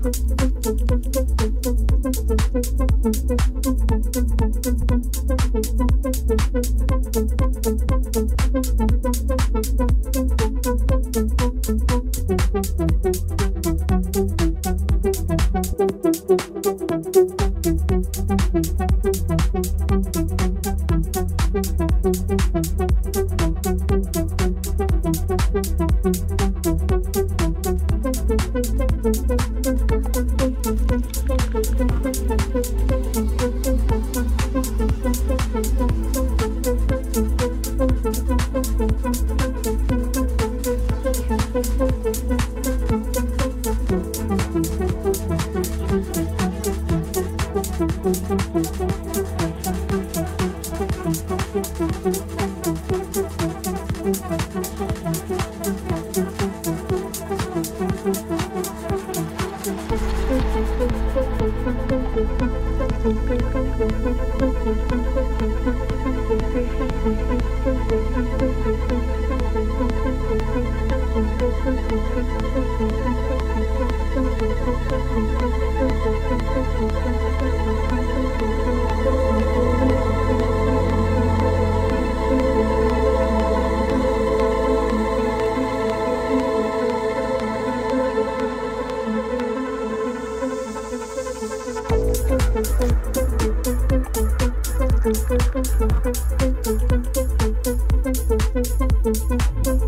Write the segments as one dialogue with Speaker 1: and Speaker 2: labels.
Speaker 1: Thank you.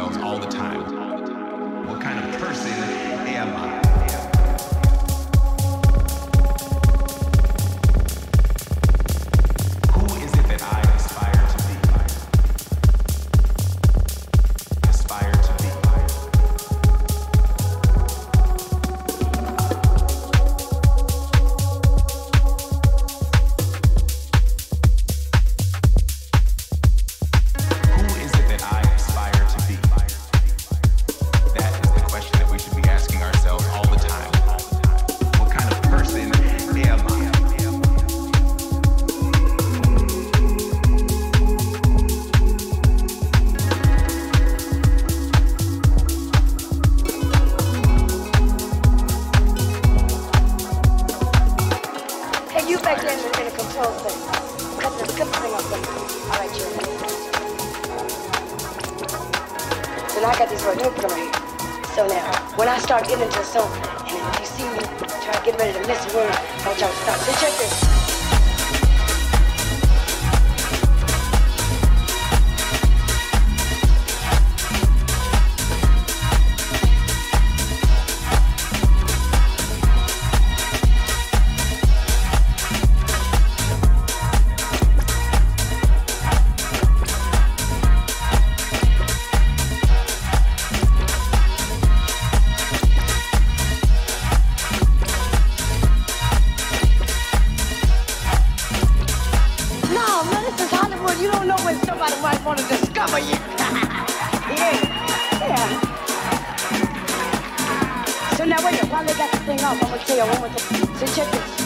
Speaker 1: ourselves all the time.
Speaker 2: you don't know when somebody might want to discover you. yeah. Yeah. So now wait a minute. While they got the thing off, I'm going to tell you one more thing. So check this.